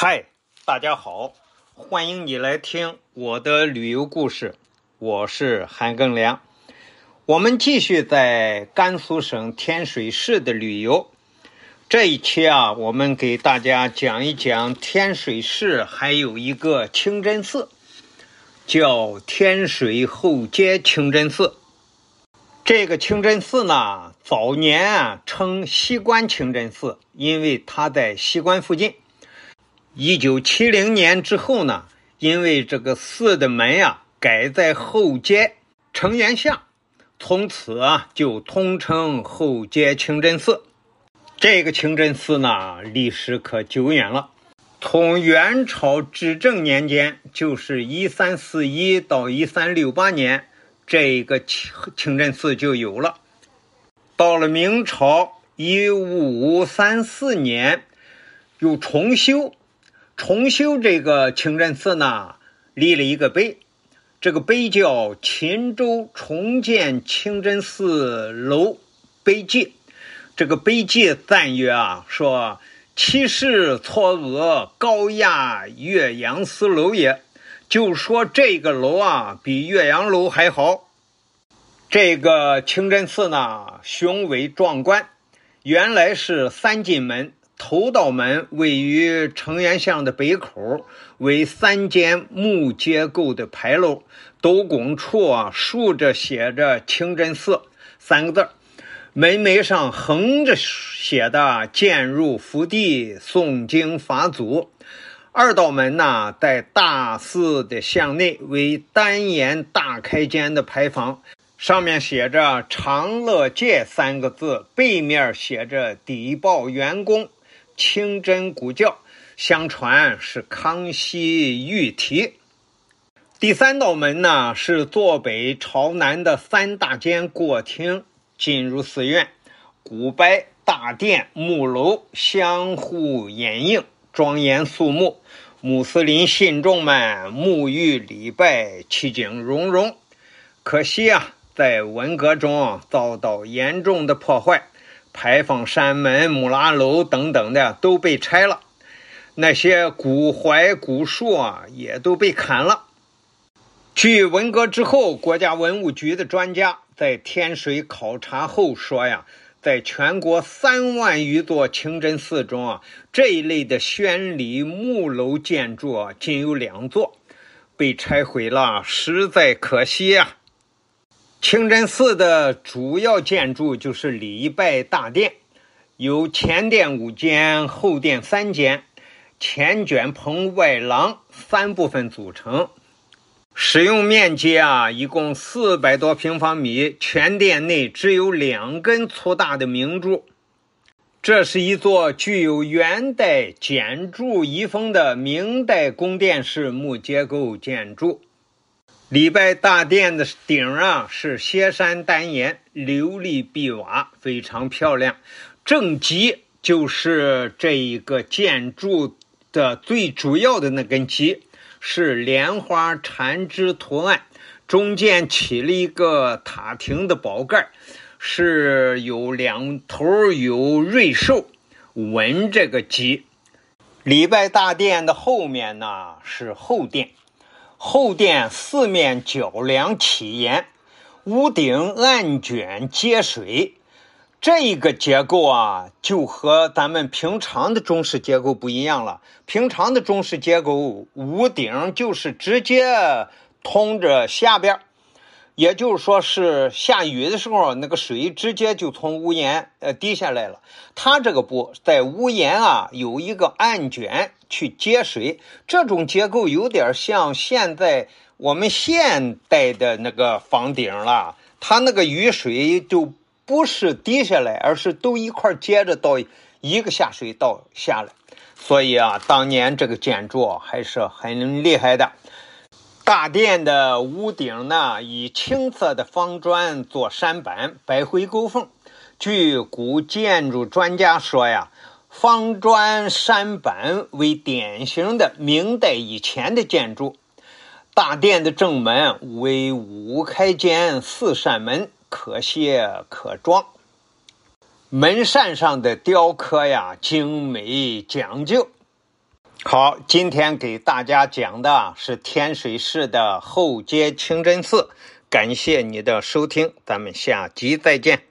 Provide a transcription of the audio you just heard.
嗨，大家好，欢迎你来听我的旅游故事，我是韩庚良。我们继续在甘肃省天水市的旅游。这一期啊，我们给大家讲一讲天水市还有一个清真寺，叫天水后街清真寺。这个清真寺呢，早年啊称西关清真寺，因为它在西关附近。一九七零年之后呢，因为这个寺的门呀改在后街城垣下，从此啊就通称后街清真寺。这个清真寺呢历史可久远了，从元朝至正年间，就是一三四一到一三六八年，这个清清真寺就有了。到了明朝一五三四年，又重修。重修这个清真寺呢，立了一个碑，这个碑叫《秦州重建清真寺楼碑记》。这个碑记赞曰啊，说其势错额高亚岳阳寺楼也，就说这个楼啊比岳阳楼还好。这个清真寺呢，雄伟壮观，原来是三进门。头道门位于城垣巷的北口，为三间木结构的牌楼，斗拱处啊竖着写着“清真寺”三个字门楣上横着写的“渐入福地，诵经法祖”。二道门呢，在大寺的巷内为单檐大开间的牌坊，上面写着“长乐界”三个字，背面写着“底报员工”。清真古教，相传是康熙御题。第三道门呢，是坐北朝南的三大间过厅，进入寺院。古柏大殿、木楼相互掩映，庄严肃穆。穆斯林信众们沐浴礼拜，其景融融。可惜啊，在文革中遭到严重的破坏。牌坊、山门、木拉楼等等的都被拆了，那些古槐、古树啊也都被砍了。据文革之后国家文物局的专家在天水考察后说呀，在全国三万余座清真寺中啊，这一类的宣礼木楼建筑啊，仅有两座被拆毁了，实在可惜呀。清真寺的主要建筑就是礼拜大殿，由前殿五间、后殿三间、前卷棚、外廊三部分组成。使用面积啊，一共四百多平方米。全殿内只有两根粗大的明柱。这是一座具有元代简筑遗风的明代宫殿式木结构建筑。礼拜大殿的顶啊是歇山单檐，琉璃碧瓦，非常漂亮。正脊就是这一个建筑的最主要的那根脊，是莲花缠枝图案，中间起了一个塔亭的宝盖，是有两头有瑞兽纹这个脊。礼拜大殿的后面呢是后殿。后殿四面角梁起檐，屋顶暗卷接水，这个结构啊，就和咱们平常的中式结构不一样了。平常的中式结构，屋顶就是直接通着下边。也就是说，是下雨的时候，那个水直接就从屋檐呃滴下来了。它这个不在屋檐啊有一个暗卷去接水，这种结构有点像现在我们现代的那个房顶了。它那个雨水就不是滴下来，而是都一块接着到一个下水道下来。所以啊，当年这个建筑还是很厉害的。大殿的屋顶呢，以青色的方砖做山板，白灰勾缝。据古建筑专家说呀，方砖山板为典型的明代以前的建筑。大殿的正门为五开间四扇门，可卸可装。门扇上的雕刻呀，精美讲究。好，今天给大家讲的是天水市的后街清真寺。感谢你的收听，咱们下集再见。